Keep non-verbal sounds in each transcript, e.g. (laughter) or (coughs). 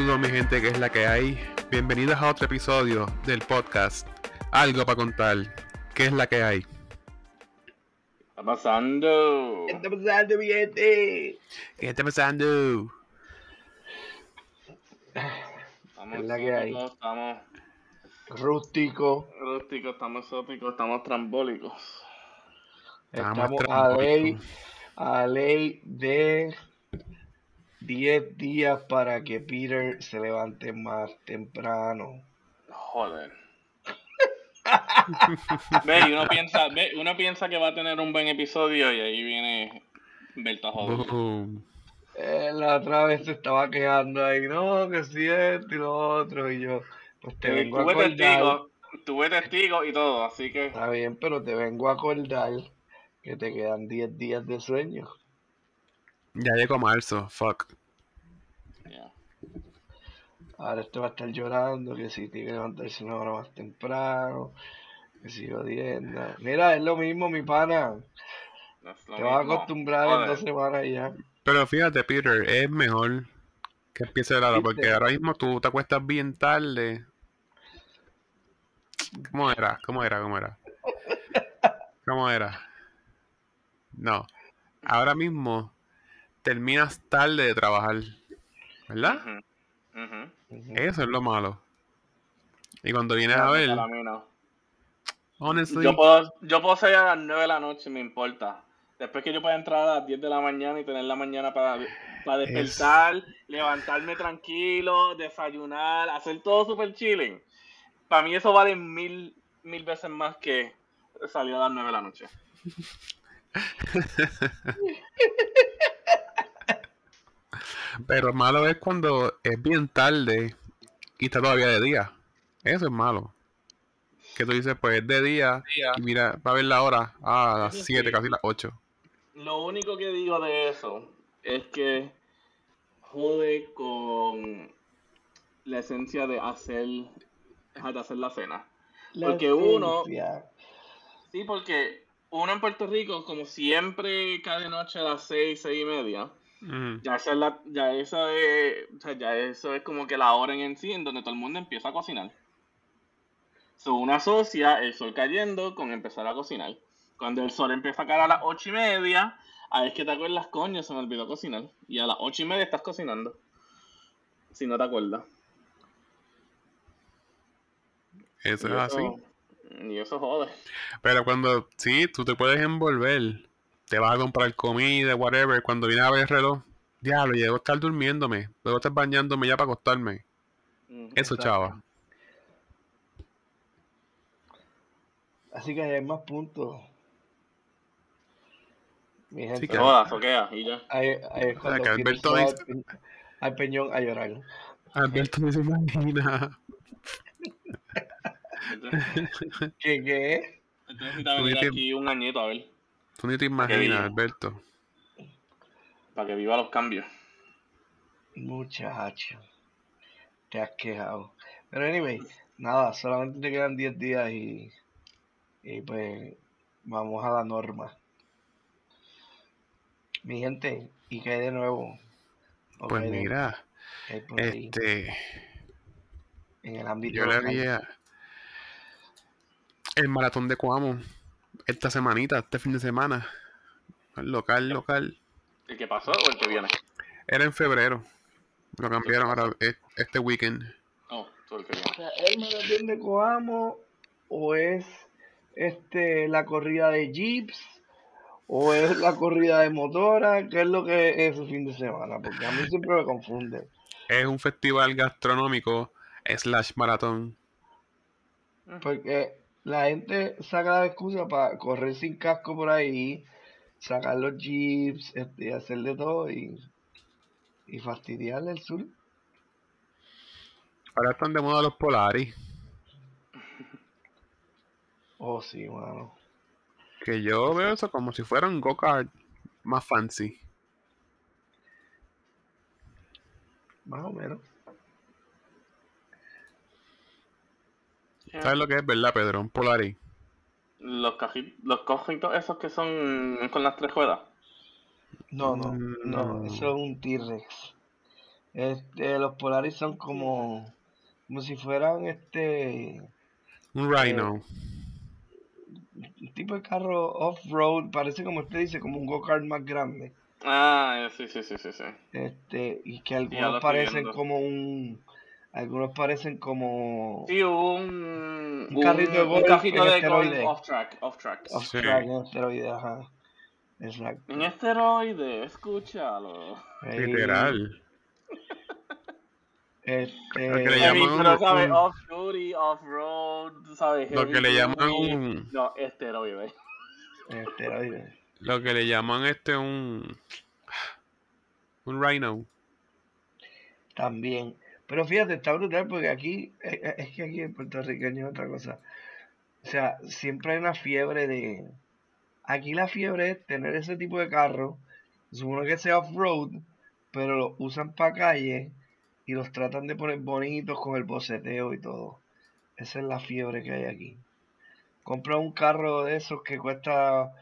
Saludos mi gente que es la que hay. Bienvenidos a otro episodio del podcast Algo para contar. ¿Qué es la que hay? ¿Qué está pasando? ¿Qué está pasando, mi gente? ¿Qué está pasando? Estamos Es la que hay. Estamos Rústico. rústicos, estamos exóticos, estamos trambólicos. Estamos Estamos a trambólicos. ley, a ley de 10 días para que Peter se levante más temprano. Joder. ve, y uno piensa, ve, uno piensa que va a tener un buen episodio y ahí viene Berta joder. Boom. Eh, la otra vez se estaba quejando ahí, no, que si esto y lo otro, y yo, pues te vengo a Tuve acordar. testigo, tuve testigo y todo, así que Está bien, pero te vengo a acordar que te quedan 10 días de sueño. Ya llegó marzo, fuck. ya. Ahora este va a estar llorando, que si tiene que levantarse una hora más temprano, que si jodiendo. Mira, es lo mismo, mi pana. no Te vas a acostumbrar en dos semanas y ya. Pero fíjate, Peter, es mejor que empiece la hora ¿Viste? porque ahora mismo tú te acuestas bien tarde. ¿Cómo era? ¿Cómo era? ¿Cómo era? ¿Cómo era? No. Ahora mismo terminas tarde de trabajar. ¿Verdad? Eso es lo malo. Y cuando vienes a ver, para mí no. honestly, Yo puedo, yo puedo salir a las 9 de la noche, me importa. Después que yo pueda entrar a las 10 de la mañana y tener la mañana para, para despertar, levantarme tranquilo, desayunar, hacer todo super chilling. Para mí eso vale mil, mil veces más que salir a las 9 de la noche. (laughs) pero malo es cuando es bien tarde y está todavía de día. Eso es malo. Que tú dices, pues es de día y mira, va a ver la hora. Ah, a las Eso 7, sí. casi las 8. Lo único que digo de eso es que jode con la esencia de hacer, de hacer la cena. La Porque uno-. Sí, porque uno en Puerto Rico, como siempre, cada noche a las seis, seis y media, Mm. ya esa es la, ya esa es, o sea, ya eso es como que la hora en sí en donde todo el mundo empieza a cocinar. So, uno asocia el sol cayendo con empezar a cocinar. Cuando el sol empieza a caer a las ocho y media, ahí es que te acuerdas, coño, se me olvidó cocinar. Y a las ocho y media estás cocinando. Si no te acuerdas. Eso es así. Y eso jode. Pero cuando, sí, tú te puedes envolver, te vas a comprar comida, whatever, cuando viene a ver el reloj, diablo, llego a estar durmiéndome, luego estar bañándome ya para acostarme. Eso, chava. Así que hay más puntos. Mi gente, que- Joda, soquea, y ya. ahí, ahí es O sea, cuando que Peter Alberto dice- al pe- al peñón a llorar. Alberto no se imagina. ¿Qué qué? entonces necesita Tú venir dices- aquí un añito a ver, Tú ni te imaginas, Alberto. para que viva los cambios. Muchacho. Te has quejado. Pero anyway, nada, solamente te quedan 10 días y, y pues vamos a la norma. Mi gente, ¿y qué hay de nuevo? ¿O Pues de- mira, este, en el ámbito yo le había el maratón de Coamo esta semanita, este fin de semana. Local, local. ¿El que pasó o el que viene? Era en febrero. Lo cambiaron ahora e- este weekend. Oh, todo el que O viene. sea, ¿El maratón de Coamo o es este la corrida de jeeps o es la corrida de motora? ¿Qué es lo que es su fin de semana? Porque a mí siempre me confunde. Es un festival gastronómico slash maratón. Porque la gente saca la excusa para correr sin casco por ahí, sacar los jeeps, este, y hacer de todo y, y fastidiarle el sur. Ahora están de moda los Polaris. Oh, sí, mano. Que yo veo eso como si fuera un go-kart más fancy. Más o menos. ¿Sabes lo que es, verdad, Pedro? Un Polaris. Los, los cojitos esos que son con las tres ruedas. No, no, Mm, no, no. eso es un T-Rex. Este, los Polaris son como, como si fueran este Un Rhino. un tipo de carro off-road, parece como usted dice, como un go-kart más grande. Ah, sí, sí, sí, sí, sí. Este, y que algunos parecen viendo. como un, algunos parecen como Sí, un, Un carrito de un golf carrito en de esteroide. golf off-track, off-track. off Sí. track en esteroides, ajá. Exacto. En esteroide, escúchalo. Ahí, Literal. Este, Lo que le llaman pero un- sabes, un- off-duty, off-road, sabes, Lo que le llaman duty. un. No, esteroide. esteroides. Lo que le llaman este un. Un Rhino. También. Pero fíjate, está brutal porque aquí, es, es que aquí en Puerto Rico es otra cosa. O sea, siempre hay una fiebre de... Aquí la fiebre es tener ese tipo de carro, supone que sea off-road, pero lo usan para calle y los tratan de poner bonitos con el boceteo y todo. Esa es la fiebre que hay aquí. Compra un carro de esos que cuesta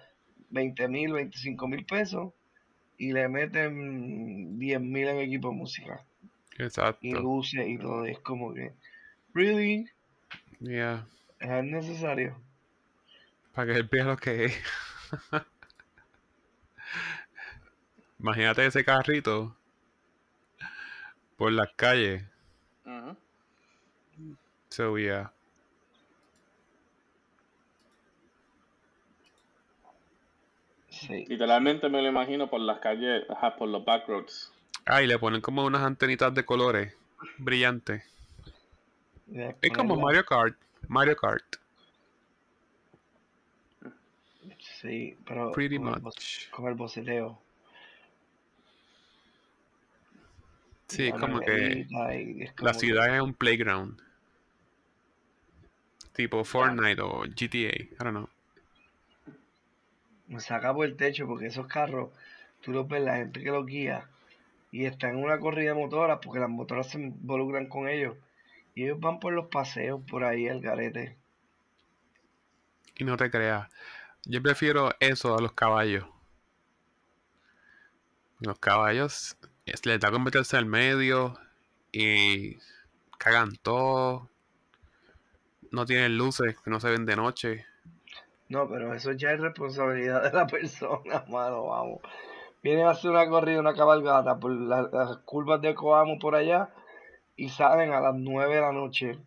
20 mil, 25 mil pesos y le meten 10 mil en equipo de música y Exacto. luces y todo. Es como que, ¿really? Yeah. ¿Es necesario? Para que él vea lo que es. (laughs) Imagínate ese carrito por las calles. Ujú. So, yeah. Sí. Literalmente me lo imagino por las calles, ajá, por los backroads. Ah, y le ponen como unas antenitas de colores brillantes. Es como Mario Kart. Mario Kart. Sí, pero Pretty con el, much. con el boceteo. Sí, como que la que- ciudad es un playground. Tipo Fortnite o GTA. I don't know. me saca por el techo porque esos carros, tú los ves, la gente que los guía y están en una corrida de motoras porque las motoras se involucran con ellos y ellos van por los paseos por ahí al garete. Y no te creas. Yo prefiero eso a los caballos. Los caballos es- les da con meterse al medio y cagan todo. No tienen luces que no se ven de noche. No, pero eso ya es responsabilidad de la (laughs) persona, mano, vamos. Vienen a hacer una corrida, una cabalgata por la- las curvas de Coamo por allá y salen a las 9 de la noche,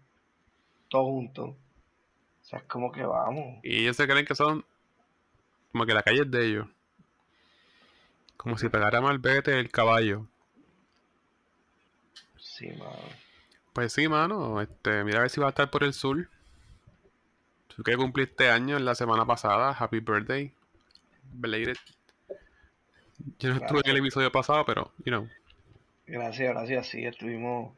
todos juntos. O sea, es como que vamos. Y ellos se creen que son como que la calle es de ellos. Como si pegara malvete el caballo. Sí, mano. Pues sí, mano. Este, mira a ver si va a estar por el sur. Tú que cumpliste años la semana pasada. Happy birthday. Belated. Yo no estuve en el episodio pasado, pero, you know. Gracias, gracias. Sí, estuvimos.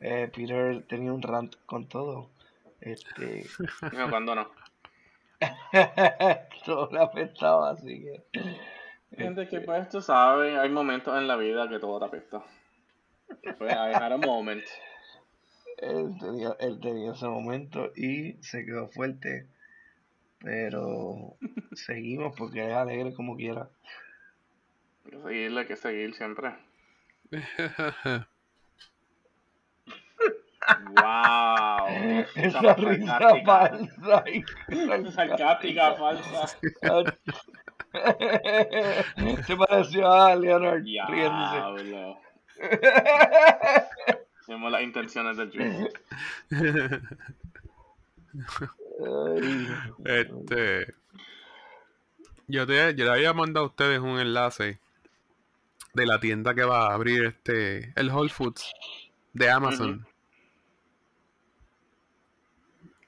eh, Peter tenía un rant con todo. Este. No, cuando no. todo le afectaba, así que. Gente que pues tú sabes, hay momentos en la vida que todo te apesta. Pues I had a moment. Él tenía, él tenía ese momento y se quedó fuerte. Pero (laughs) seguimos porque es alegre como quiera. Hay que seguirle, hay que seguir siempre. Wow. Esa risa falsa. Sarcástica, falsa. Se pareció a Leonard riéndose. Hacemos las intenciones del. Ay, Este. Yo, te, yo le había mandado a ustedes un enlace de la tienda que va a abrir este. El Whole Foods de Amazon.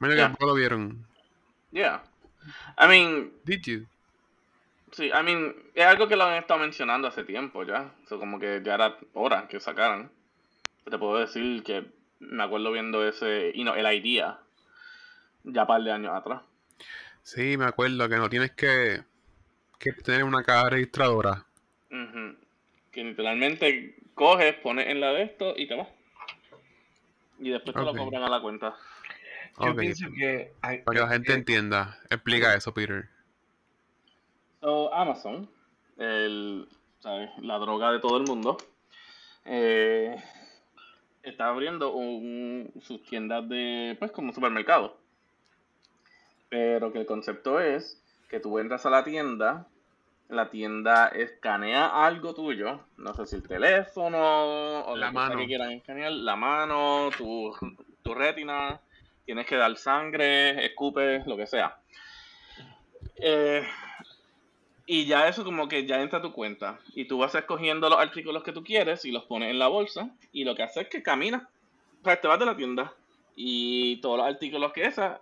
Que Ya. tampoco lo vieron. Yeah. I mean, Did you? sí, I mean, es algo que lo han estado mencionando hace tiempo ya. So, como que ya era hora que sacaran. Te puedo decir que me acuerdo viendo ese, y no, el idea ya par de años atrás. Sí, me acuerdo que no tienes que, que tener una caja registradora. Ujú. Que literalmente coges, pones en la de esto y te vas. Y después te lo cobran a la cuenta. Yo pienso que. hay- Para que la gente que- entienda. Explica eso, Peter. So, Amazon, el, ¿sabes? la droga de todo el mundo, eh, está abriendo un, sus tiendas de, pues como supermercado. Pero que el concepto es que tú entras a la tienda, la tienda escanea algo tuyo, no sé si el teléfono o La lo que sea mano. que quieran escanear, la mano, tu, tu retina, tienes que dar sangre, escupes, lo que sea. Eh, y ya eso como que ya entra a tu cuenta. Y tú vas escogiendo los artículos que tú quieres y los pones en la bolsa. Y lo que haces es que caminas. O sea, te vas de la tienda. Y todos los artículos que esas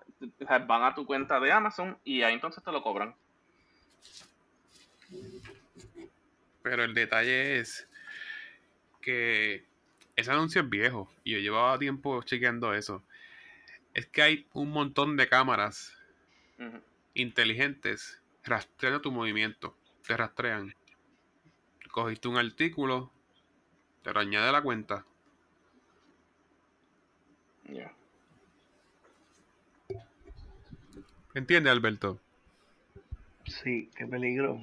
van a tu cuenta de Amazon y ahí entonces te lo cobran. Pero el detalle es que ese anuncio es viejo y yo llevaba tiempo chequeando eso. Es que hay un montón de cámaras Ujú. inteligentes rastreando tu movimiento. Te rastrean. Cogiste un artículo, te lo añade a la cuenta. Ya. ¿Entiendes, Alberto? Sí, qué peligro.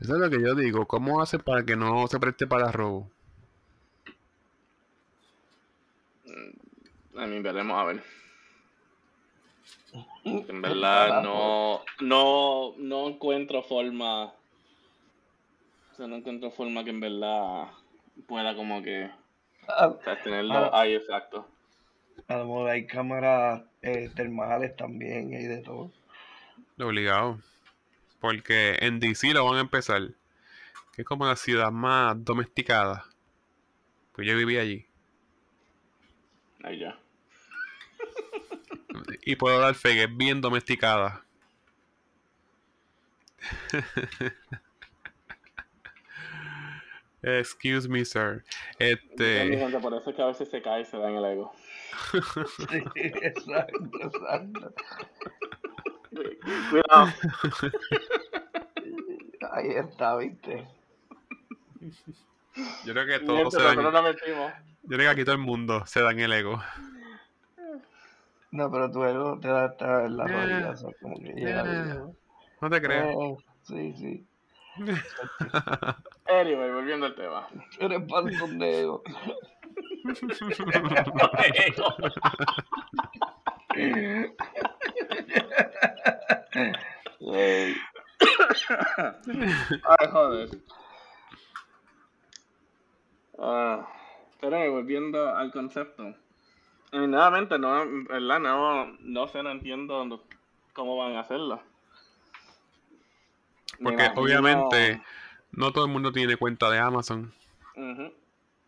Eso es lo que yo digo. ¿Cómo hace para que no se preste para robo? A mí veremos a ver. (laughs) En verdad no, no, no encuentro forma. O sea, no encuentro forma que en verdad pueda como que A, o sea, tenerlo Ah. ahí exacto. a lo mejor hay cámaras eh, termales también y de todo. Obligado. Porque en DC lo van a empezar. Que es como la ciudad más domesticada. Pues yo viví allí. Ahí ya. Y puedo dar fe que es bien domesticada. Excuse me, sir. Este. gente, por eso es que a veces se cae y se da en el ego. (laughs) Sí, exacto, exacto. Cuidado. (laughs) Ahí está, viste. Yo creo que todos se dan. metimos. Yo creo que aquí todo el mundo se da en el ego. No, pero tu ego te da hasta en la Eh, rodilla, o sea, como que llega eh, lejos. No te creas. Eh, sí, sí. (laughs) Anyway, volviendo al tema. Eres panzón de ego. (laughs) (coughs) Ay, joder. Ah, pero volviendo al concepto. Y nuevamente, no, ¿verdad? No, no sé, no entiendo no- cómo van a hacerlo. Porque imagino- obviamente no todo el mundo tiene cuenta de Amazon.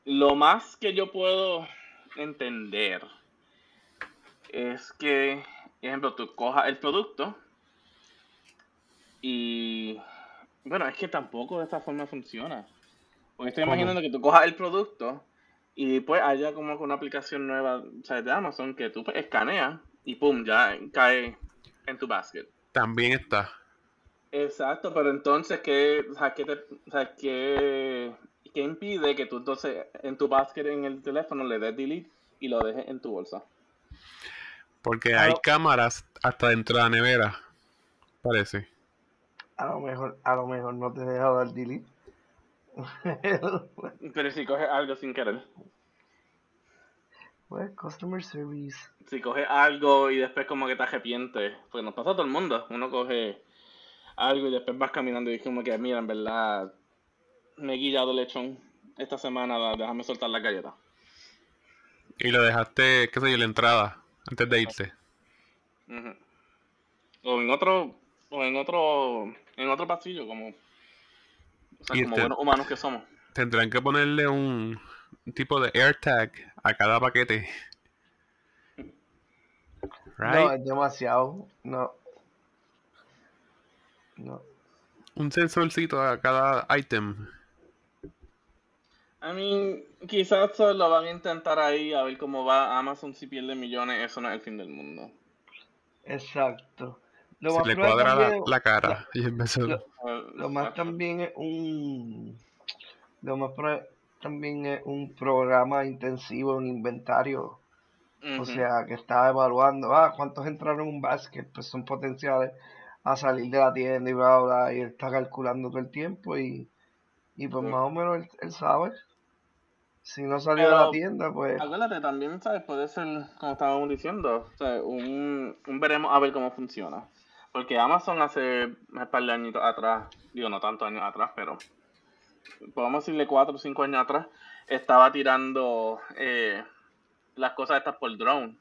Lo más que yo puedo entender es que, por ejemplo, tú cojas el producto y, bueno, es que tampoco de esta forma funciona. Porque estoy ¿Cómo? imaginando que tú cojas el producto y después haya como que una aplicación nueva o sea, de Amazon que tú pues, escaneas y pum, ya cae en tu basket. También está. Exacto, pero entonces, ¿qué, o sea, qué, te- o sea, qué, qué impide que tú entonces en tu basket en el teléfono le des delete y lo dejes en tu bolsa? Porque hay cámaras hasta dentro de la nevera. Parece. A lo mejor, a lo mejor no te deja dar delete. (laughs) Pero si coges algo sin querer, pues, customer service. si coges algo y después como que te arrepientes, pues nos pasa a todo el mundo, uno coge algo y después vas caminando y es como que, mira, en verdad, me he guillado lechón esta semana, déjame soltar la galleta. Y lo dejaste, qué sé yo, en la entrada. Antes de irte. Ujú. O en otro, o en otro, en otro pasillo, como, o sea, como este- buenos humanos que somos. Tendrán que ponerle un tipo de AirTag a cada paquete. No, Right? es demasiado. No. No. Un sensorcito a cada item. I mean, quizás lo van a intentar ahí a ver cómo va Amazon si pierde millones, eso no es el fin del mundo. Exacto. Lo Se más le cuadra la, cara. (laughs) Y empezó. lo- Eh, Lo más también es un. Lo más pro- también es un programa intensivo en inventario. O sea, que está evaluando, ah, cuántos entraron en un basket, pues son potenciales a salir de la tienda y bla, bla, bla, y él está calculando todo el tiempo y, Y pues más o menos él, él sabe. Si no salió de la tienda, pues Acuérdate, también, ¿sabes? Puede ser, como estábamos diciendo, o sea, un, un veremos a ver cómo funciona. Porque Amazon hace un par de años atrás, digo, no tantos años atrás, pero podemos decirle cuatro o cinco años atrás, estaba tirando eh, las cosas estas por drone.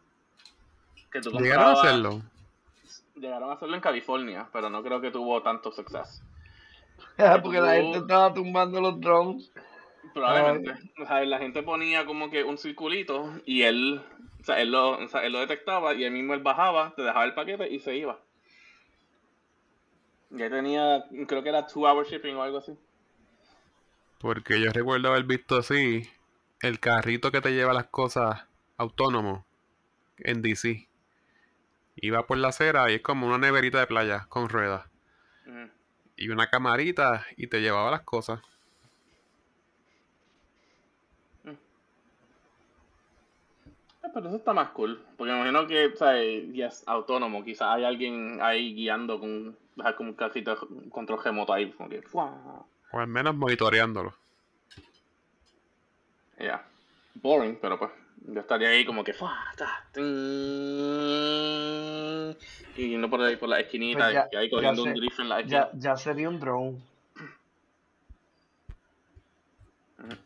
Que tú Llegaron a hacerlo. Llegaron a hacerlo en California, pero no creo que tuvo tanto suceso. (laughs) porque la gente estaba tumbando los drones. Probablemente. O sea, la gente ponía como que un circulito y él, o sea, él lo, o sea, él lo detectaba y él mismo él bajaba, te dejaba el paquete y se iba. Ya tenía, creo que era two hour shipping o algo así. Porque yo recuerdo haber visto así el carrito que te lleva las cosas autónomo en DC. Iba por la acera y es como una neverita de playa con ruedas. Y una camarita y te llevaba las cosas. Eh, Pero eso está más cool, porque me imagino que, o sea, ya es autónomo, quizás hay alguien ahí guiando con, con un cajito de control remoto ahí, como que, ¡fua! O al menos monitoreándolo. Ya. Boring, pero pues yo estaría ahí como que ¡fua! ta, y yendo por ahí por la esquinita Pues ya- y ahí cogiendo un drift en la esquina. Ya, ya sería un drone.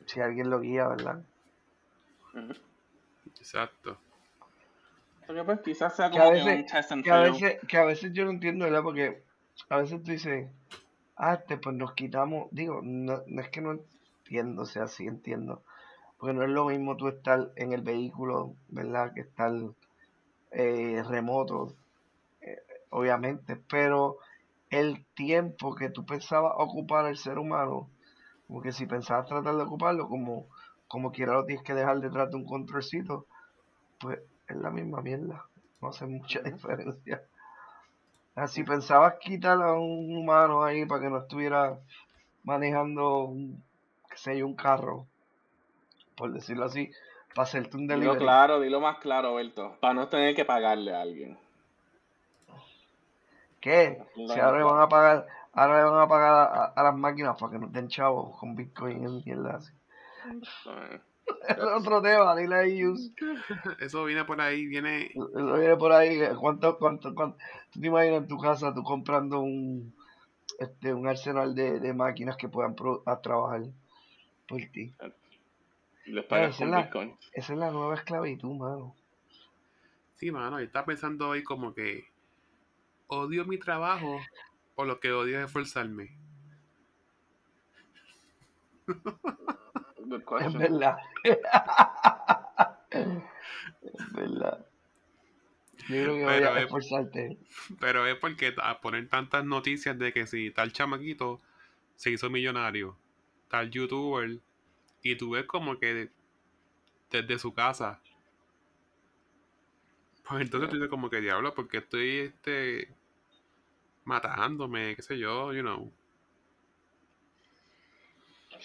Si alguien lo guía, ¿verdad? Exacto. Porque pues quizás sea Que como a que, veces- un test and Que a veces, que a veces yo no entiendo, ¿verdad? Porque a veces tú dices, ah, este, pues nos quitamos, digo, no, no es que no entiendo, o sea, sí entiendo. Porque no es lo mismo tú estar en el vehículo, ¿verdad? Que estar eh, remoto, eh, obviamente, pero el tiempo que tú pensabas ocupar el ser humano, como que si pensabas tratar de ocuparlo, como, como quiera lo tienes que dejar detrás de un controlcito, pues es la misma mierda, no hace mucha diferencia. Ah, Si pensabas quitar a un humano ahí para que no estuviera manejando, un, qué sé yo, un carro, por decirlo así, para hacerte un Dilo delivery. claro, dilo más claro, Berto, para no tener que pagarle a alguien. ¿Qué? Dilo Si ahora le van a pagar, ahora le van a pagar a, a las máquinas para que nos den chavos con Bitcoin y mierda así. Es (laughs) otro tema, dile a ellos. (laughs) Eso viene por ahí, viene. Eso viene por ahí, ¿cuánto, cuánto, cuánto? ¿Tú te imaginas en tu casa tú comprando un, este, un arsenal de, de máquinas que puedan pro- a trabajar por ti? y pagas esa con es la- Bitcoin. Esa es la nueva esclavitud, mano. Sí, mano, yo estaba pensando hoy como que odio mi trabajo o lo que odio es esforzarme. (laughs) Good Es question. verdad. es verdad. Yo creo que voy Pero a es- esforzarte. Pero es porque a poner tantas noticias de que si tal chamaquito se hizo millonario, tal youtuber, y tú ves como que desde su casa. Pues entonces tú dices como que diablo, porque estoy este matándome, qué sé yo, you know.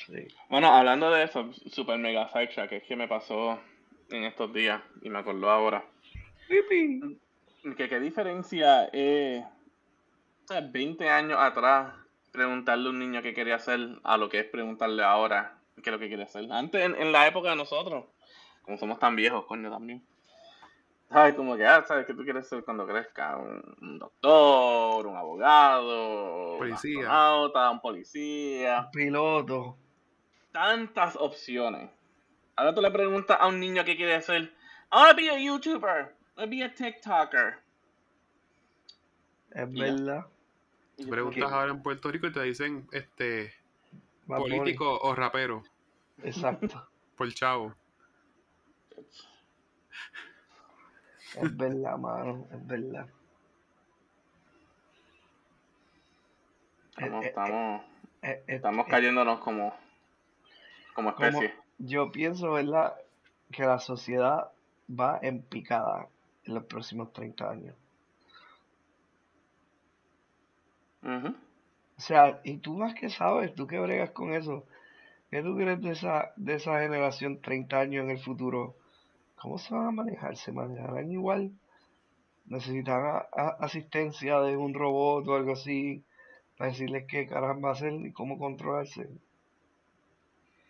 Sí. Bueno, hablando de eso, super mega sidetrack, es que me pasó en estos días y me acordó ahora. Pipi. Que qué diferencia sea, 20 años atrás preguntarle a un niño qué quería hacer a lo que es preguntarle ahora qué es lo que quiere hacer. Antes, en, en la época de nosotros, como somos tan viejos, coño, también. ¿Sabes? Como que, ah, ¿sabes qué tú quieres ser cuando crezca? Un, un doctor, un abogado, Policía. un astronauta, un policía. Piloto. Tantas opciones. Ahora tú le preguntas a un niño qué quiere hacer. I wanna be a YouTuber. I wanna be a TikToker. Es Y verdad. Y Tú yo preguntas que, ahora en Puerto Rico y te dicen este Bad Bunny. político o rapero, Exacto. por chavo. Es verdad, mano. Es verdad. Estamos, Eh, eh, estamos, eh, eh, estamos cayéndonos como, como como- especie. yo pienso, ¿verdad? Que la sociedad va en picada en los próximos 30 años. O sea, y tú más que sabes, tú que bregas con eso, ¿qué tú crees de esa, de esa generación 30 años en el futuro? ¿Cómo se van a manejar? ¿Se manejarán igual? ¿Necesitarán asistencia de un robot o algo así para decirles qué caramba hacer y cómo controlarse?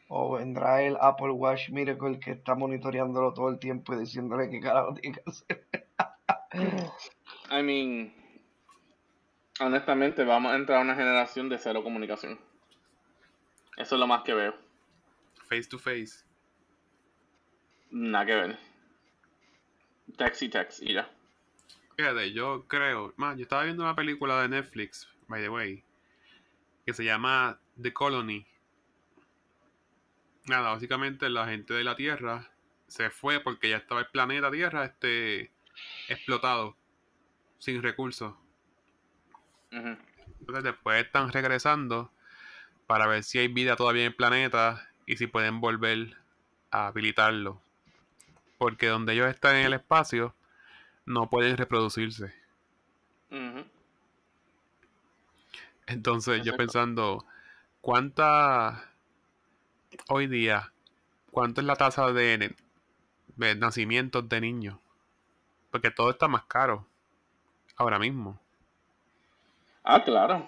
O vendrá el Apple Watch Miracle que está monitoreándolo todo el tiempo y diciéndole qué carajo tiene que hacer. I mean, honestamente, vamos a entrar a una generación de cero comunicación. Eso es lo más que veo. Face to face. Nada que ver. Text y text y ya. Fíjate, yo creo. Man, yo estaba viendo una película de Netflix, by the way, que se llama The Colony. Nada, básicamente la gente de la Tierra se fue porque ya estaba el planeta Tierra este explotado, sin recursos. Entonces después están regresando para ver si hay vida todavía en el planeta y si pueden volver a habilitarlo. Porque donde ellos están en el espacio no pueden reproducirse. Entonces yo pensando, ¿cuánta hoy día, cuánto es la tasa de, de nacimientos de niños? Porque todo está más caro ahora mismo. Ah, claro.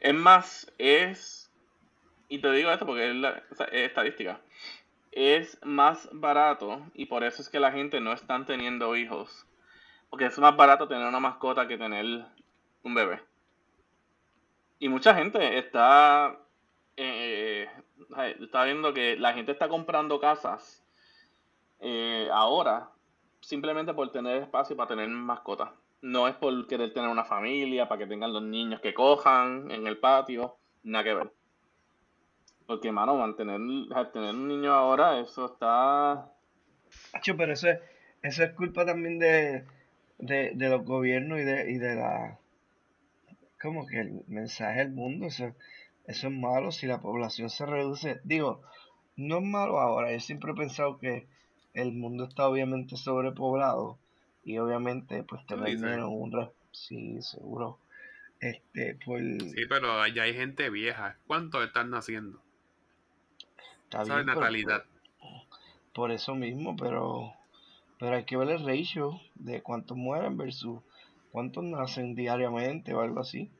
Es más, es. Y te digo esto porque es, la- estadística. Es más barato y por eso es que la gente no están teniendo hijos. Porque es más barato tener una mascota que tener un bebé. Y mucha gente está. Eh, está viendo que la gente está comprando casas eh, ahora simplemente por tener espacio para tener mascotas. No es por querer tener una familia, para que tengan los niños que cojan en el patio, nada que ver. Porque, mano, mantener, tener un niño ahora, eso está... Pero eso es, eso es culpa también de, de, de los gobiernos y de, y de la... Como que el mensaje del mundo, eso, eso es malo si la población se reduce. Digo, no es malo ahora, yo siempre he pensado que el mundo está obviamente sobrepoblado y obviamente pues ¿Tú tener menos un... Sí, seguro. Este, por... Sí, pero allá hay gente vieja. ¿Cuántos están naciendo? Está bien, pero- Natalidad. por eso mismo, pero, pero hay que ver el ratio de cuántos mueren versus cuántos nacen diariamente o algo así.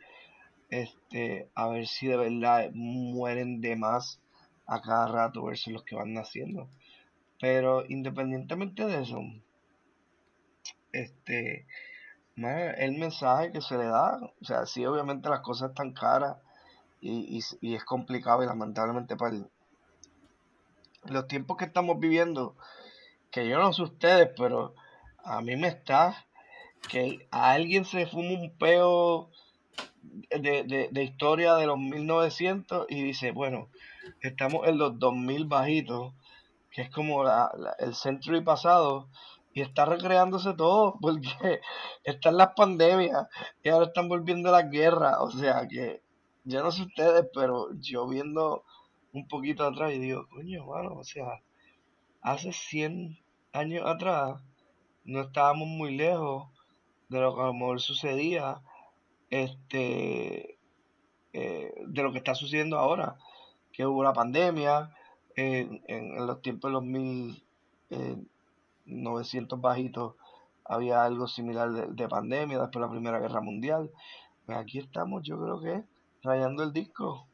Este, a ver si de verdad mueren de más a cada rato versus los que van naciendo. Pero independientemente de eso, este, el mensaje que se le da, o sea, sí, obviamente las cosas están caras y, y, y es complicado y lamentablemente para el- los tiempos que estamos viviendo, que yo no sé ustedes, pero a mí me está que a alguien se fuma un peo de, de, de historia de los 1900 y dice, bueno, estamos en los 2000 bajitos, que es como la- la- el century pasado, y está recreándose todo, (laughs) porque están las pandemias y ahora están volviendo las guerras, o sea que yo no sé ustedes, pero yo viendo un poquito atrás y digo, coño, mano, o sea, hace 100 años atrás no estábamos muy lejos de lo que a lo mejor sucedía, este, eh, de lo que está sucediendo ahora, que hubo la pandemia, en, en- en los tiempos de los 1900 bajitos había algo similar de, de pandemia, después de la Primera Guerra Mundial. Pues aquí estamos, yo creo que rayando el disco.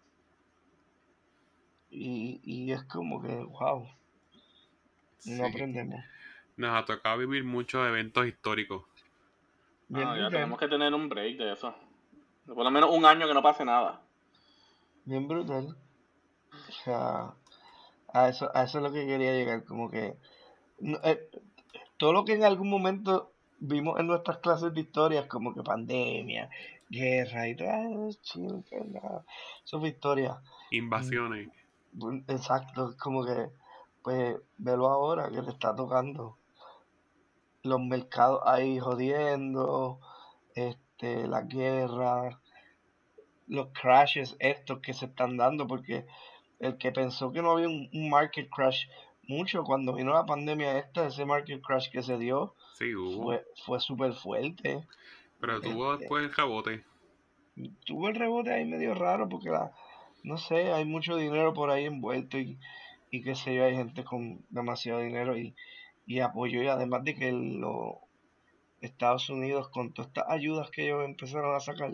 Y, y es como que, wow, Sí. no aprendemos. Nos ha tocado vivir muchos eventos históricos. Bien Ah, ya tenemos que tener un break de eso. Por lo menos un año que no pase nada. bien brutal. O sea, a eso, a eso es lo que quería llegar, como que no, eh, todo lo que en algún momento vimos en nuestras clases de historia, como que pandemia, guerra y todo, nada, eso fue historia. Invasiones. Exacto, es como que, pues, velo ahora que te está tocando. Los mercados ahí jodiendo, este, la guerra, los crashes estos que se están dando, porque el que pensó que no había un, un market crash mucho cuando vino la pandemia esta, ese market crash que se dio Sí, hubo. fue, fue súper fuerte. pero tuvo este- después el rebote. tuvo el rebote ahí medio raro porque la, no sé, hay mucho dinero por ahí envuelto y, y qué sé yo, hay gente con demasiado dinero y, y apoyo y además de que los Estados Unidos con todas estas ayudas que ellos empezaron a sacar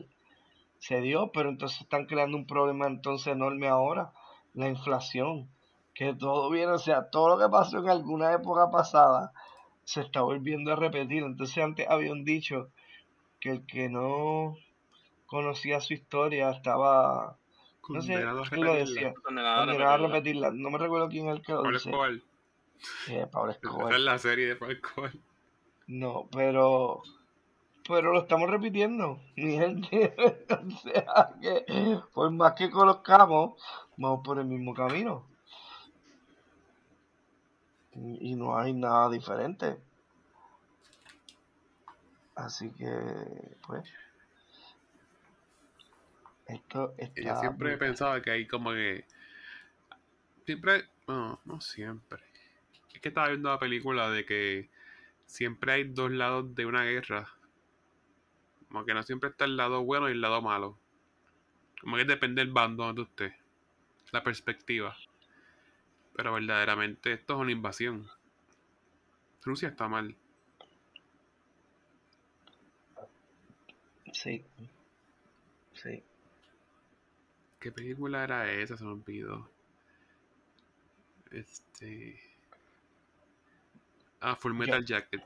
se dio, pero entonces están creando un problema entonces enorme ahora, la inflación, que todo viene, o sea, todo lo que pasó en alguna época pasada se está volviendo a repetir. Entonces antes había un dicho que el que no conocía su historia estaba no sé quién lo decía condenado a repetirla no me recuerdo quién es el que lo Pablo dice Escobar. Eh, Pablo Escobar. es la serie de Pablo Escobar. No pero pero lo estamos repitiendo mi gente (laughs) o sea que por más que conozcamos vamos por el mismo camino y y no hay nada diferente así que pues esto está yo siempre he pensado que hay como que. Siempre. No, no siempre. Es que estaba viendo la película de que siempre hay dos lados de una guerra. Como que no siempre está el lado bueno y el lado malo. Como que depende del bando donde usted. La perspectiva. Pero verdaderamente esto es una invasión. Rusia está mal. sí sí ¿Qué película era esa? Se me olvidó. Este. Ah, Full Metal Jacket.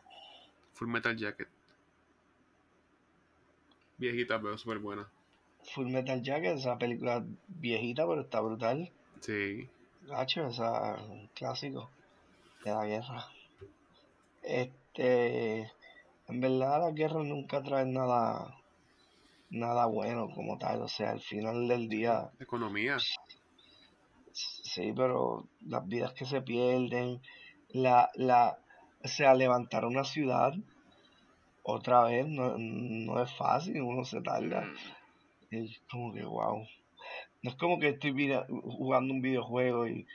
Full Metal Jacket. Viejita, pero súper buena. Full Metal Jacket, esa película viejita, pero está brutal. Sí. Gacho, esa clásico de la guerra. Este, en verdad las guerras nunca traen nada, nada bueno como tal. O sea, al final del día, Economía. sí, pero las vidas que se pierden, la, la, o sea, levantar una ciudad otra vez no, no es fácil, uno se tarda. Mm. Y es como que, wow. No es como que estoy mira- jugando un videojuego y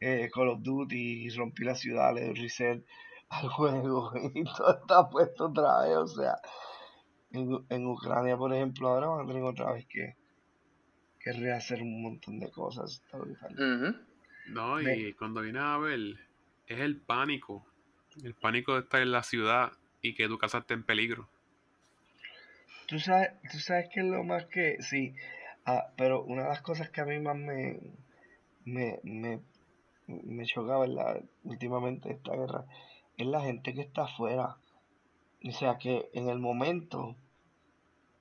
eh, Call of Duty y rompí la ciudad, le doy reset al (laughs) juego y todo está puesto otra vez. O sea, en, en Ucrania, por ejemplo, ahora van a tener otra vez que, que rehacer un montón de cosas. Está. No, y cuando viene a ver, es el pánico. El pánico de estar en la ciudad y que tu casa esté en peligro. Tú sabes, tú sabes que es lo más que, sí, ah, pero una de las cosas que a mí más me, me, me, me choca, ¿verdad? Últimamente esta guerra, es la gente que está afuera. O sea, que en el momento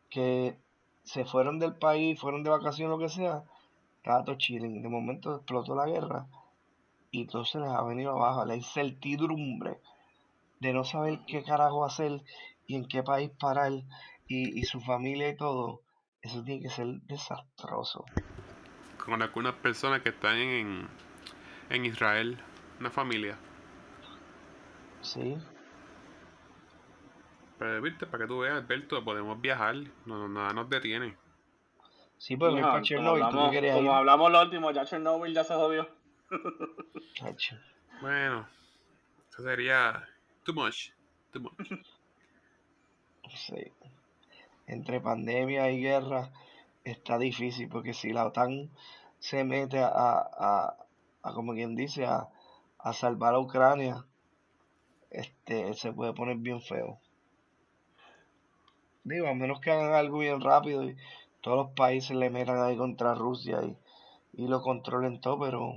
que se fueron del país, fueron de vacaciones, lo que sea, estaba todo chilling. De momento explotó la guerra y todo se les ha venido abajo. La incertidumbre de no saber qué carajo hacer y en qué país parar y, y su familia y todo, eso tiene que ser desastroso. Con algunas personas que están en, en Israel, una familia. Sí, Pero viste, para que tú veas, Alberto, podemos viajar, no, no- nada nos detiene. sí, pero no como Chernobyl, tú que hablamos, como hablamos lo último, ya Chernobyl ya se jodió. Bueno, eso sería too much, too much. Sí. Entre pandemia y guerra está difícil porque si la OTAN se mete a, a, a como quien dice, a, a salvar a Ucrania, este, se puede poner bien feo. Digo, a menos que hagan algo bien rápido y todos los países le metan ahí contra Rusia y, y lo controlen todo, pero,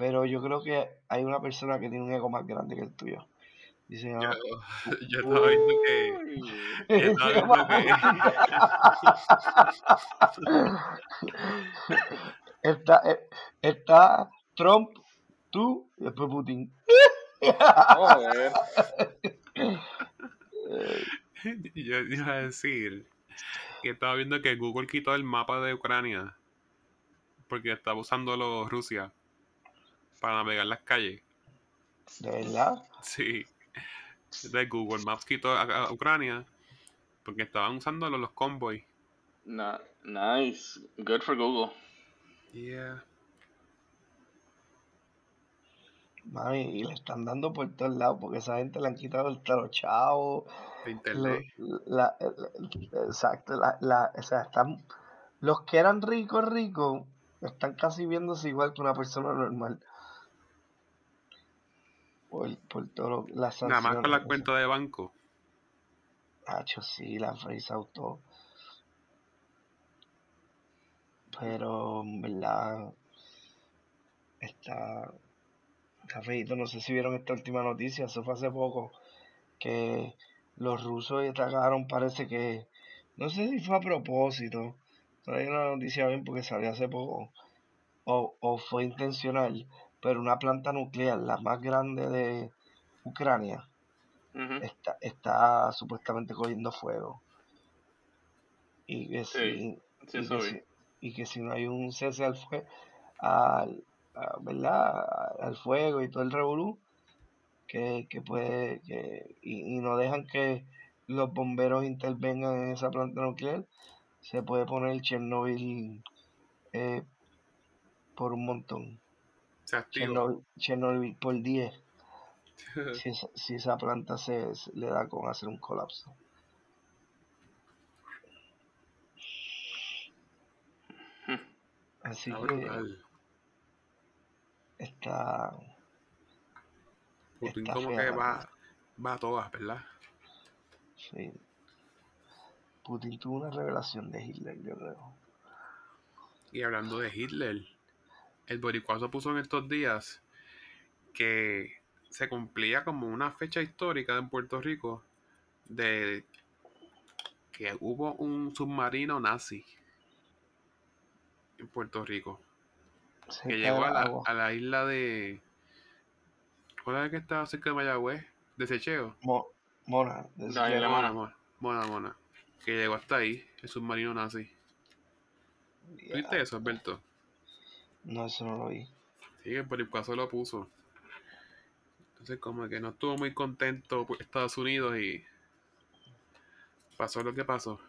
pero yo creo que hay una persona que tiene un ego más grande que el tuyo. Dice, Yo, "Ah, (laughs) yo estaba viendo que. Yo estaba viendo (laughs) que. (laughs) está, eh, está Trump, tú y después Putin. Joder. Yo iba a decir que estaba viendo que Google quitó el mapa de Ucrania porque estaba usándolo Rusia para navegar las calles. ¿De verdad? Sí. Entonces Google Maps quitó a, a Ucrania porque estaban usándolo los convoys. Na- nice. Good for Google. Yeah. Mami, y le están dando por todos lados porque esa gente le han quitado el. De lo- internet. la- la- exacto, la, la- o sea, están, los que eran ricos, ricos, están casi viéndose igual que una persona normal. Por, por todo lo, las Nada más con la cuenta de banco. Hacho, sí, la han frisado todo. Pero, en verdad, está, está feíto. No sé si vieron esta última noticia, eso fue hace poco, que los rusos atacaron, parece que, no sé si fue a propósito, no hay una noticia bien porque salió hace poco, o, o fue intencional, pero una planta nuclear, la más grande de Ucrania, está, está supuestamente cogiendo fuego. Y que Sí, si, Sí, y que si, y que si no hay un cese al, fue, al, a- ¿verdad? al fuego y todo el revolú, que, que puede, que, y, y no dejan que los bomberos intervengan en esa planta nuclear, se puede poner Chernobyl eh, por un montón. Se activa. Chernobyl, Chernobyl por 10, (laughs) si esa, si esa planta se, se le da con hacer un colapso. Así que está, Putin está como fea que va, va a todas, ¿verdad? Sí. Putin tuvo una revelación de Hitler, yo creo. Y hablando de Hitler, el boricuazo puso en estos días que se cumplía como una fecha histórica en Puerto Rico de que hubo un submarino nazi en Puerto Rico que llegó a la a la isla de ¿cuál es la que estaba cerca de Mayagüez? de Secheo Mo- Mona, de La isla Secheo. Mona. Mona, Mona, Mona, que llegó hasta ahí el submarino nazi Ya. ¿viste eso Alberto? No, eso no lo vi. Sí, el boricuazo lo puso entonces como que no estuvo muy contento por Estados Unidos y pasó lo que pasó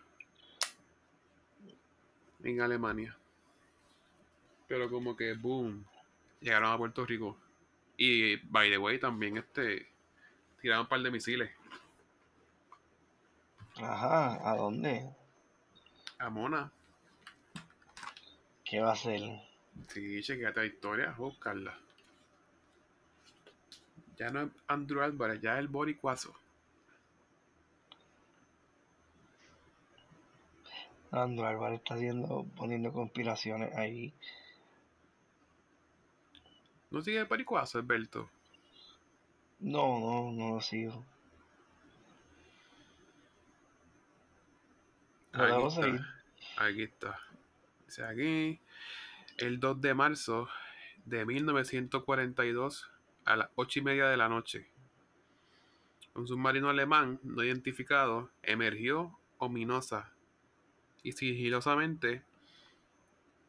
en Alemania. Pero como que boom, llegaron a Puerto Rico. Y by the way también este tiraron un par de misiles Ajá, ¿a dónde? a Mona. ¿Qué va a hacer? Sí, chequeate la historia, buscarla. Ya no es Andrew Álvarez, ya es el boricuazo. Andrew Álvarez está haciendo, poniendo conspiraciones ahí. ¿No sigue el boricuazo, Alberto? No, no, no lo sigo. Aquí está. Aquí está. Dice aquí, el 2 de marzo de 1942 a las 8 y media de la noche. Un submarino alemán no identificado emergió ominosa y sigilosamente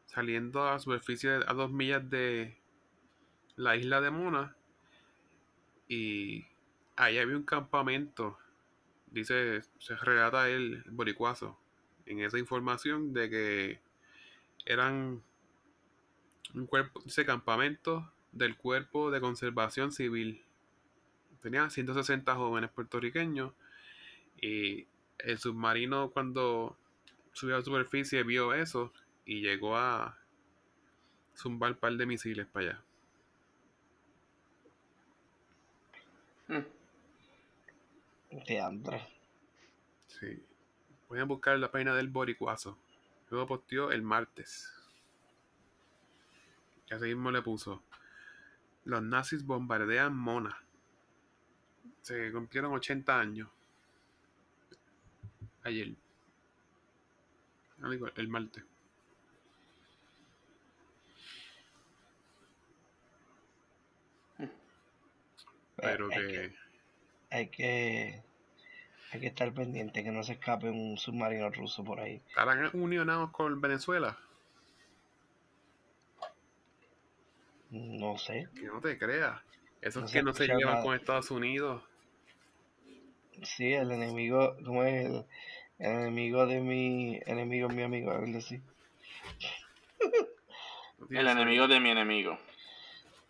saliendo a la superficie a dos millas de la isla de Mona y ahí había un campamento dice se relata el boricuazo en esa información de que eran un cuerpo dice campamento del cuerpo de conservación civil tenían 160 jóvenes puertorriqueños y el submarino cuando subió a la superficie vio eso y llegó a zumbar un par de misiles para allá Mm. De Andrés. Sí. Pueden buscar la página del Boricuazo. Luego posteó el martes. Y así mismo le puso. Los nazis bombardean Mona. Se cumplieron 80 años. Ayer. Digo, El martes. Pero Pues, hay que. que, hay que hay que estar pendiente que no se escape un submarino ruso por ahí. ¿Estarán unionados con Venezuela? No sé. Que no te creas. Esos No que no se llevan nada. con Estados Unidos. Sí, el enemigo, ¿cómo es? El, el enemigo de mi enemigo es mi amigo, algo así. No El enemigo de mi enemigo.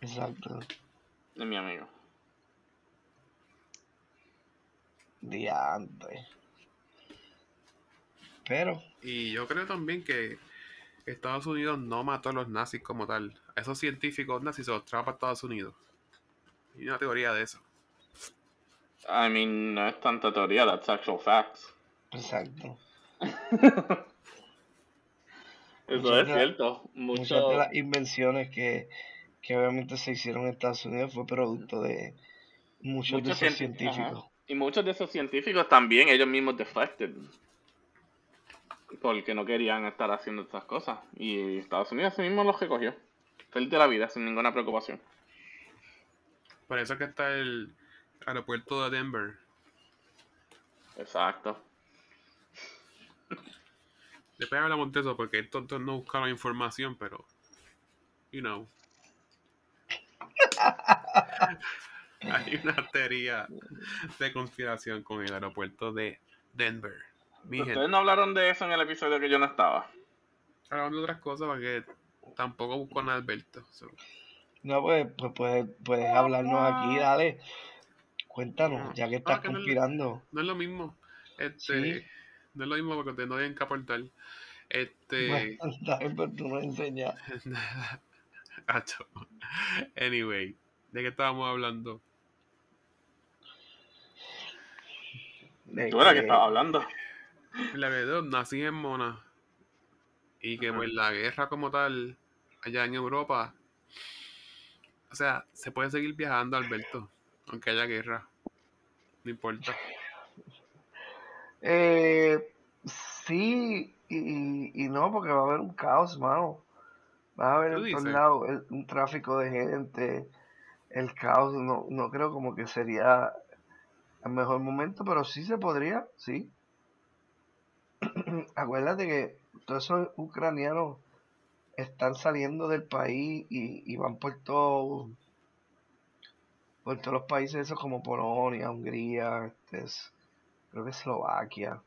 Exacto. De mi amigo. Diantre. Pero, Y yo creo también que Estados Unidos no mató a los nazis como tal. A esos científicos nazis se los trajo para Estados Unidos. Hay una teoría de eso. I mean, no es tanta teoría, that's actual facts. exacto. Eso Muchas es cierto. Muchas Mucho. de las invenciones que, que obviamente se hicieron en Estados Unidos fue producto de muchos, de esos científicos. Y muchos de esos científicos también, ellos mismos defected. Porque no querían estar haciendo estas cosas. Y Estados Unidos mismo los recogió. Feliz de la vida, sin ninguna preocupación. Por eso que está el aeropuerto de Denver. Exacto. Después hablamos de eso porque estos no buscaron información, pero. You know. (laughs) Hay una teoría de conspiración con el aeropuerto de Denver. Ustedes no hablaron de eso en el episodio que yo no estaba. Hablando de otras cosas porque tampoco busco a Alberto. No, pues, pues puedes, puedes hablarnos aquí, dale. Cuéntanos, ya que estás conspirando. No es, lo mismo. Este, No es lo mismo porque ustedes no tienen que aportar. Este. Pero tú no enseñas. (laughs) anyway, ¿de qué estábamos hablando? ¿Tú eras que estabas hablando? La verdad, nací en Mona. Y que pues la guerra como tal, allá en Europa, o sea, se puede seguir viajando, Alberto, aunque haya guerra. No importa. Eh, sí y, y, no, porque va a haber un caos, mano. Va a haber en todos lados un tráfico de gente, el caos. No, no creo como que sería el mejor momento, pero sí se podría, sí. Acuérdate que todos esos ucranianos están saliendo del país y, van por todo por todos los países esos como Polonia, Hungría, este, creo que Eslovaquia,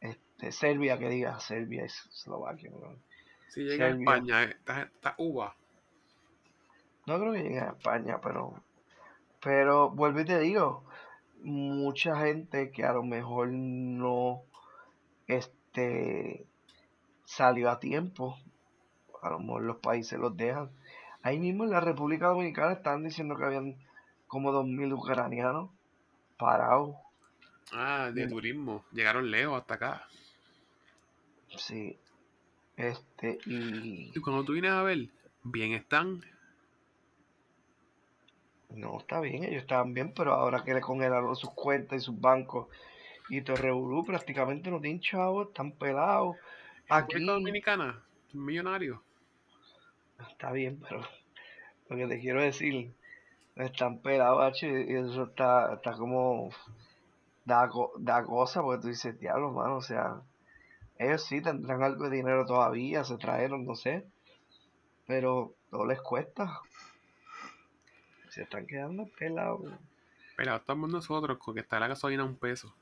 este, Serbia, que diga Serbia es Eslovaquia. Si llega a España, está, está uva. No creo que llegue a España, pero pero vuelvo y te digo, mucha gente que a lo mejor no este salió a tiempo, a lo mejor los países los dejan. Ahí mismo en la República Dominicana están diciendo que habían como 2.000 ucranianos parados. Ah, de turismo. Llegaron lejos hasta acá. Sí. Este, y... Y cuando tú vienes a ver, bien están. No, está bien, ellos estaban bien, pero ahora que le congelaron sus cuentas y sus bancos y Torreburú prácticamente no tienen chavos, están pelados. Aquí. Dominicana? Millonario. Está bien, pero lo que te quiero decir, están pelados, y eso está, está como. Da, da cosa, porque tú dices, diablo, mano, o sea, ellos sí tendrán algo de dinero todavía, se trajeron, no sé, pero no les cuesta. Se están quedando pelados. Pero estamos nosotros, con que está la gasolina a un peso.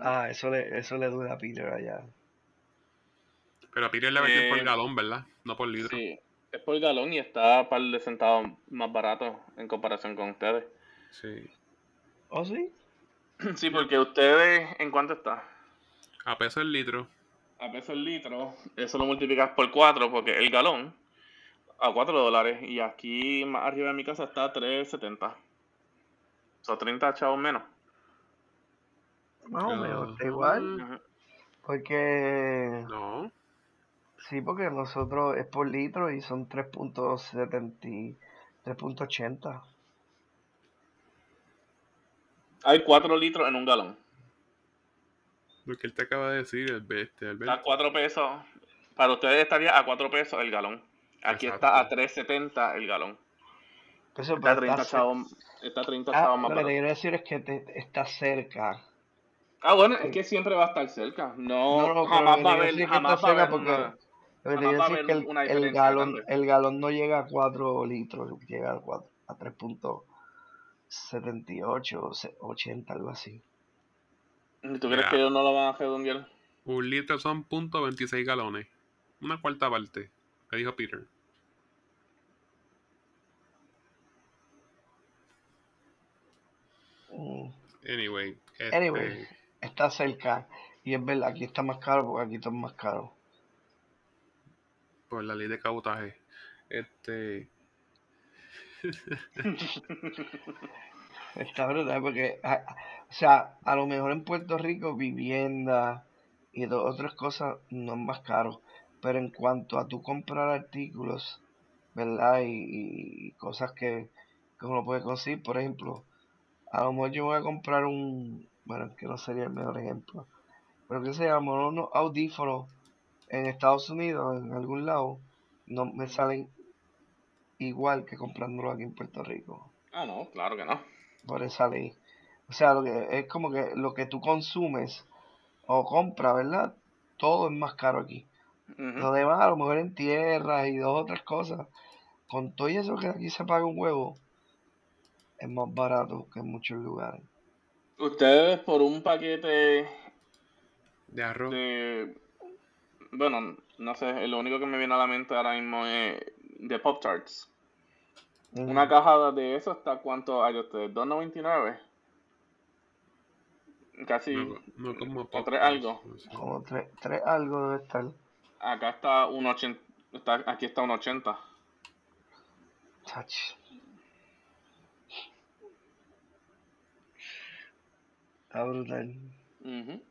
Ah, eso le, eso le dura a Peter allá. Pero a Peter le venden por eh, galón, ¿verdad? No por litro. Sí, es por galón y está para par de centavos más barato en comparación con ustedes. Sí. ¿Oh, sí? (clears throat) Sí, porque ustedes, ¿en cuánto está? A peso el litro. A peso el litro, eso lo multiplicas por 4 porque el galón a 4 dólares y aquí más arriba de mi casa está a 3.70. Son 30 chavos menos. Más o menos, está igual. Porque. No. Sí, porque nosotros es por litro y son 3.70. 3.80. Hay 4 litros en un galón. Lo que él te acaba de decir, el bestia. El A 4 pesos. Para ustedes estaría a 4 pesos el galón. Aquí está a 3.70 el galón. Eso, está, 30 chavos, está 30 ah, chavos más Lo que te quiero decir es que te, está cerca Ah, bueno, es que siempre va a estar cerca. No, jamás va a haber, jamás va a haber porque que te decir es que el, el galón, el galón no llega a 4 litros, llega a, 4, a 3.78, 80, algo así. ¿Tú crees que ellos no lo van a redondear? Un litro son .26 galones. Una cuarta parte, que dijo Peter. Mm. Anyway, este, anyway está cerca. Y es verdad, aquí está más caro porque aquí está más caro. Por la ley de cabotaje. Este. (laughs) está brutal porque, o sea, a lo mejor en Puerto Rico vivienda y otras cosas no es más caro. Pero en cuanto a tu comprar artículos ¿verdad? Y, y cosas que, que uno puede conseguir. Por ejemplo, a lo mejor yo voy a comprar un, bueno, que no sería el mejor ejemplo, pero que se llama unos audífonos en Estados Unidos, en algún lado, no me salen igual que comprándolo aquí en Puerto Rico, Ah, no, claro que no. por esa ley. O sea, lo que es como que lo que tú consumes o compras, ¿verdad? Todo es más caro aquí. Ujú. Lo demás, a lo mejor en tierras y dos otras cosas, con todo eso que aquí se paga un huevo, es más barato que en muchos lugares. Ustedes por un paquete De arroz. de... Bueno, no sé, lo único que me viene a la mente ahora mismo es de Pop Tarts. Una caja de eso está cuánto hay ustedes, 2.99. Casi No, no como o tres algo. Como tres, tres algo debe estar. acá está un 80, está, aquí está un 80. Chach. Está brutal. Ujú.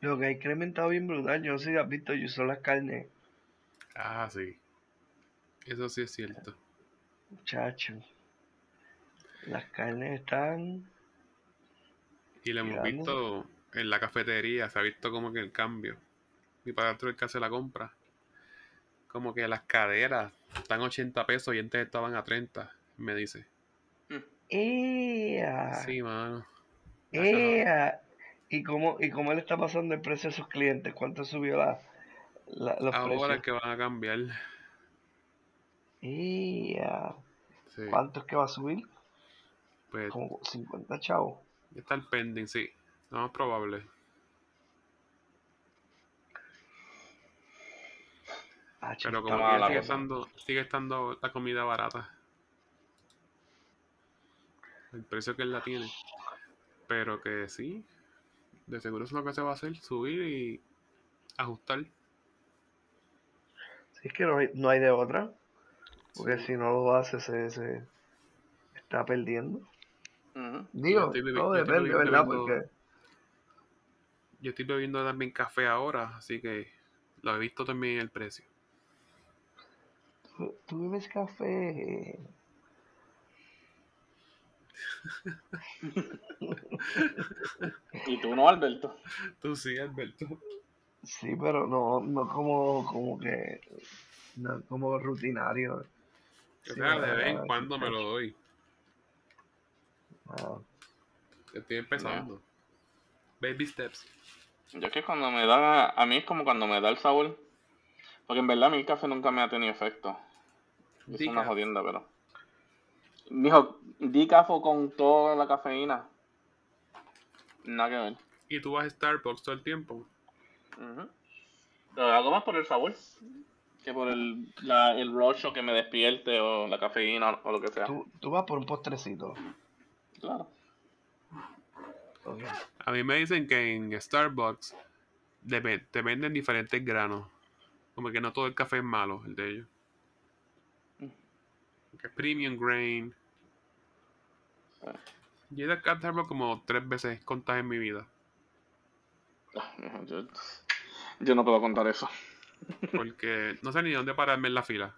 Lo que ha incrementado bien brutal. Yo no sé si has visto, yo uso las carnes. Ah, sí. Eso sí es cierto. Muchacho. Las carnes están. Y lo hemos visto en la cafetería, se ha visto como que el cambio. Mi padrastro el que hace la compra. Como que las caderas están 80 pesos y antes estaban a 30, me dice. ¡Ea! Sí, mano. ¡Ea! ¿Y cómo, ¿Y cómo le está pasando el precio a sus clientes? ¿Cuánto subió la, la- los Ahora precios? que van a cambiar. ¡Ea! Sí. ¿Cuánto es que va a subir? Pues Como 50 chavos. está el pending, sí. Lo más probable. Ah, Pero como que sigue estando, sigue estando la comida barata. El precio que él la tiene. Pero que sí. De seguro eso es lo que se va a hacer. Subir y ajustar. Si es que no hay, no hay de otra. Porque Sí. si no lo hace, se, se está perdiendo. Digo, todo yo estoy depende, ¿verdad? bebiendo- Porque Yo estoy bebiendo también café ahora, así que lo he visto también el precio. tú, tú bebes café. (laughs) Y tú no, Alberto. Tú sí, Alberto. Sí, pero no, no como, como que. No como rutinario. O Sí, sea, de vez en cuando me lo doy. Ah, Estoy empezando. Baby steps. Yo es que cuando me da, a mí es como cuando me da el sabor. Porque en verdad mi café nunca me ha tenido efecto. Es una jodienda, pero. Mijo, decafo con toda la cafeína. Nada que ver. Y tú vas a Starbucks todo el tiempo. Ujú. Lo hago más por el sabor que por el, la, el rush o que me despierte o la cafeína o lo que sea. tú, tú vas por un postrecito. Claro. Ok. A mí me dicen que en Starbucks te venden diferentes granos. Como que no todo el café es malo, el de ellos. Que es premium grain. Yo he ido a Starbucks como tres veces contadas en mi vida. Yo, yo no puedo contar eso. Porque no sé ni dónde pararme en la fila.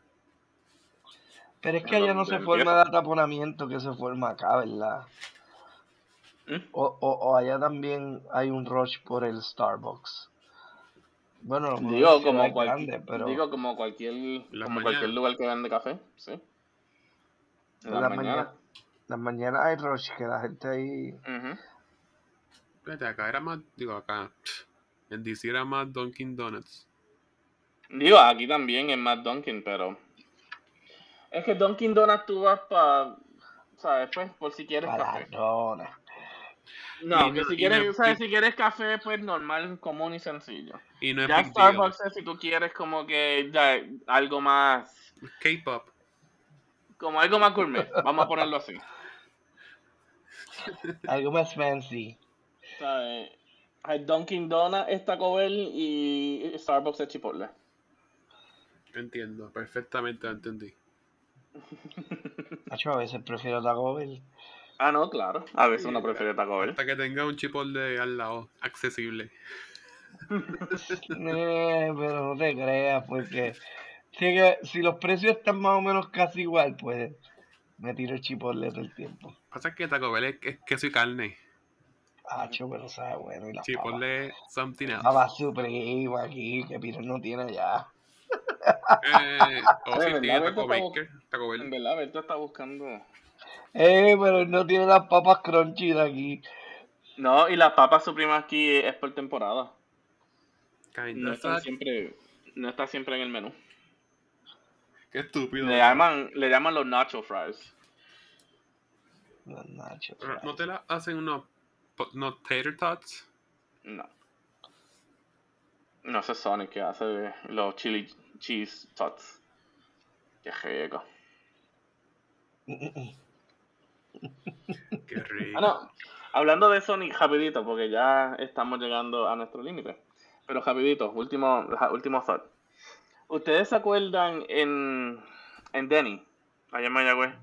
Pero es que allá no se forma el ataponamiento que se forma acá, ¿verdad? ¿Mm? O, o, o allá también hay un rush por el Starbucks. Bueno, lo Digo como, cual- grandes, pero digo como cualquier como cualquier lugar que vende café, sí. En mañanas, las mañanas hay rush que la gente ahí... Ujú. Fíjate, acá era más, digo acá, en DC era más Dunkin' Donuts. Digo, aquí también es más Dunkin', pero es que Dunkin' Donuts tú vas para, ¿sabes? Pues por si quieres Para café. No, Y que no- si quieres, no- ¿sabes? Si quieres café, pues normal, común y sencillo. Y no es Ya. Starbucks es si tú quieres como que ya, algo más, K-pop. Como algo más gourmet, vamos a ponerlo así. Algo más fancy. ¿Sabes? Hay Dunkin' Donuts es Taco Bell y Starbucks es Chipotle. Entiendo, perfectamente lo entendí. A veces prefiero Taco Bell. Ah, no, claro. A veces Sí, uno prefiere Taco Bell. Hasta que tenga un chipotle al lado, accesible. (laughs) Eh, pero no te creas, porque Si, que, si los precios están más o menos casi igual, pues me tiro el chipotle todo el tiempo. Pasa que Taco Bell es, es queso y carne. Ah, pero sabe bueno. Y las Chipotle something else. Papá supremo aquí, que Piro no tiene ya. Eh, o si ¿verdad, tiene Taco Baker, Taco En Bell. verdad, Beto está buscando. Eh, pero él no tiene las papas crunchy de aquí. No, y las papas suprimas aquí es por temporada. Kind No están siempre, no está siempre en el menú. Qué estúpido. Le llaman, le llaman los nacho fries. Los nachos. Pero, ¿No te la hacen unos, unos tater tots? No. No sé Sonic que hace los chili cheese tots. Qué rico. Qué rico. Ah, no. Hablando de Sonic, rapidito, porque ya estamos llegando a nuestro límite. Pero rapidito, último, último thought. ¿Ustedes se acuerdan en, en Denny, allá en Mayagüez?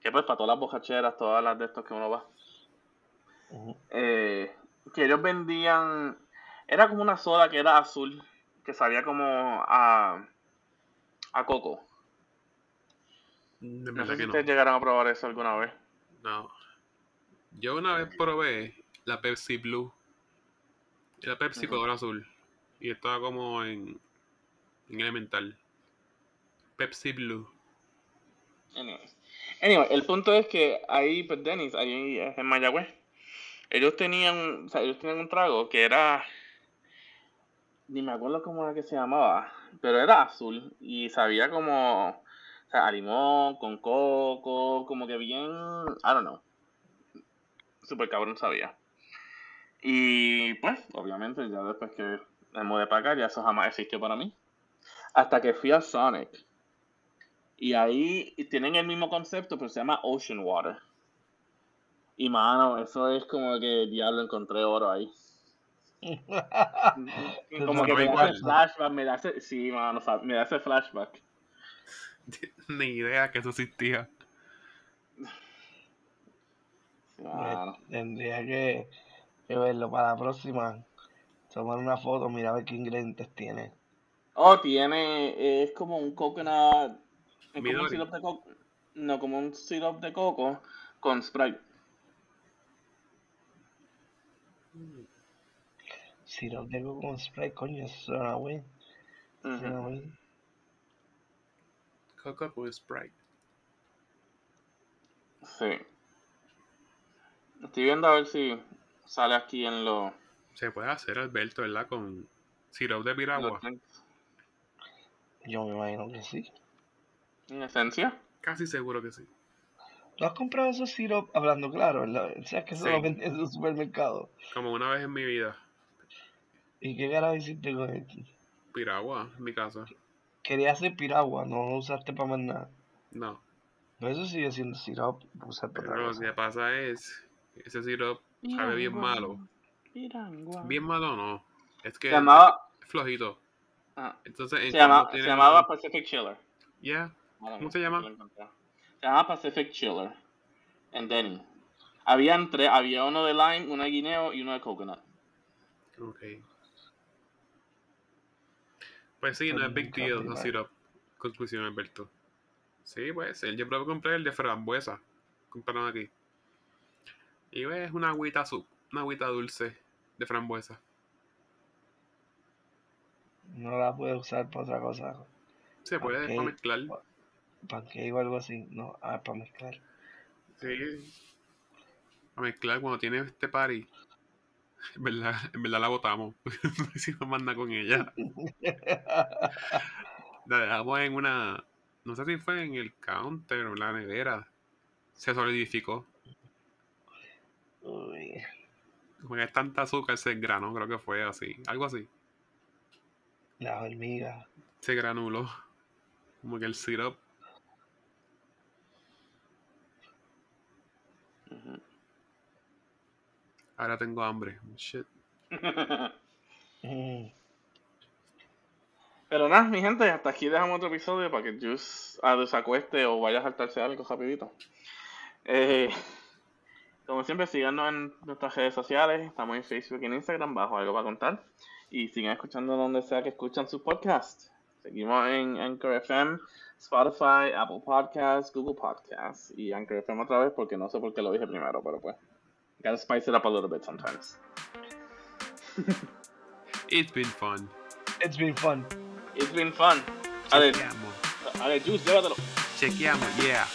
Que pues para todas las bocacheras, todas las de estos que uno va. Eh, que ellos vendían, era como una soda que era azul, que sabía como a, a coco. De No sé si que no. ustedes llegaron a probar eso alguna vez. No. Yo una vez probé la Pepsi Blue. Era Pepsi color azul. Y estaba como en elemental. Pepsi Blue. Anyway. Anyway, el punto es que ahí, pues Dennis, ahí en Mayagüez, ellos tenían, o sea, ellos tenían un trago que era, ni me acuerdo cómo era que se llamaba, pero era azul y sabía como, o sea, limón, con coco, como que bien, I don't know, super cabrón sabía. Y pues, obviamente, ya después que me mudé para acá, ya eso jamás existió para mí. Hasta que fui a Sonic. Y ahí tienen el mismo concepto, pero se llama Ocean Water. Y mano, eso es como que diablo encontré oro ahí. (laughs) Como que me da ese flashback, me da ese, sí, mano, o sea, me da ese flashback. (laughs) Ni idea que eso existía. Tendría que, que verlo para la próxima. Tomar una foto, mira a ver qué ingredientes tiene. Oh, tiene, es como un coconut, es como un syrup de coco, no, como un syrup de coco con Sprite. Sirop de coco con spray, coño, eso suena bien. Coco con Sprite. Sí. Estoy viendo a ver si sale aquí en los... Se puede hacer, Alberto, ¿verdad? Con sirope de piragua. los. Yo me imagino que sí. En esencia. Casi seguro que sí. ¿Tú has comprado esos sirop hablando claro? ¿verdad? O sea, que eso Sí. lo venden en su supermercado. Como una vez en mi vida. ¿Y qué carajo hiciste con él? Piragua, en mi casa. Quería hacer piragua, no lo usaste para más nada. No. Pero eso sigue siendo sirop, usar para otra Pero lo que pasa es. Ese sirope sabe bien malo. Pirangua. Bien malo no. Es que Se llamaba... es flojito. Ah, Entonces, se, llama- cuando se llamaba Pacific Chiller. Ahora ¿Cómo se llama? Se llama Pacific Chiller. En Denny. Habían tres, había uno de lime, uno de guineo y uno de coconut. Ok. Pues sí, no es big deal, no syrup. Conclusión, Alberto. Sí, pues, él yo probé compré el de frambuesa. Compraron aquí. Y ves, una agüita azul, una agüita dulce de frambuesa. No la puedes usar para otra cosa. Se puede para mezclar. Pancake o algo así. No, ah, para mezclar. Sí. Para mezclar cuando tiene este party. (laughs) En verdad, en verdad la botamos. (laughs) no hicimos más nada con ella. (laughs) La dejamos en una. No sé si fue en el counter o en la nevera. Se solidificó. Uy, Como que es tanta azúcar se granó, creo que fue así. Algo así. Las hormigas. Se granuló. Como que el syrup. Ahora tengo hambre. Shit. Pero nada, mi gente, hasta aquí dejamos otro episodio para que Juice ah, desacueste o vaya a saltarse algo rapidito. Eh, como siempre, síganos en nuestras redes sociales. Estamos en Facebook y en Instagram bajo algo para contar. Y sigan escuchando donde sea que escuchan sus podcasts. Seguimos en Anchor FM, Spotify, Apple Podcasts, Google Podcasts y Anchor FM otra vez porque no sé por qué lo dije primero, pero pues. Gotta spice it up a little bit sometimes. (laughs) It's been fun. It's been fun. It's been fun. A ver, Chequeamos. a ver, Juice, llévatelo. Chequeamos, yeah.